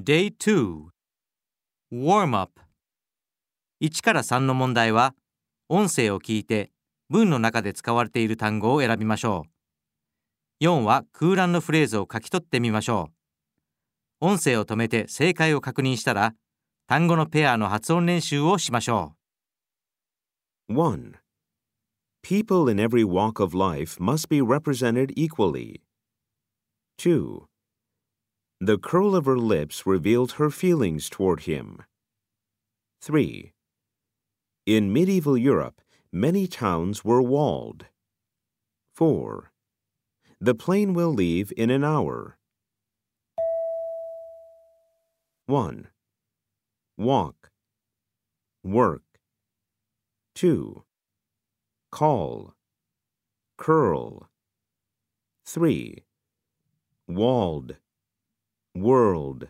Day 2 Warm up 1から3の問題は音声を聞いて文の中で使われている単語を選びましょう4は空欄のフレーズを書き取ってみましょう音声を止めて正解を確認したら単語のペアの発音練習をしましょう 1. People in every walk of life must be represented equally. 2. The curl of her lips revealed her feelings toward him. 3. In medieval Europe, many towns were walled. 4. The plane will leave in an hour. 1. Walk. Work. 2. Call. Curl. 3. Walled. World.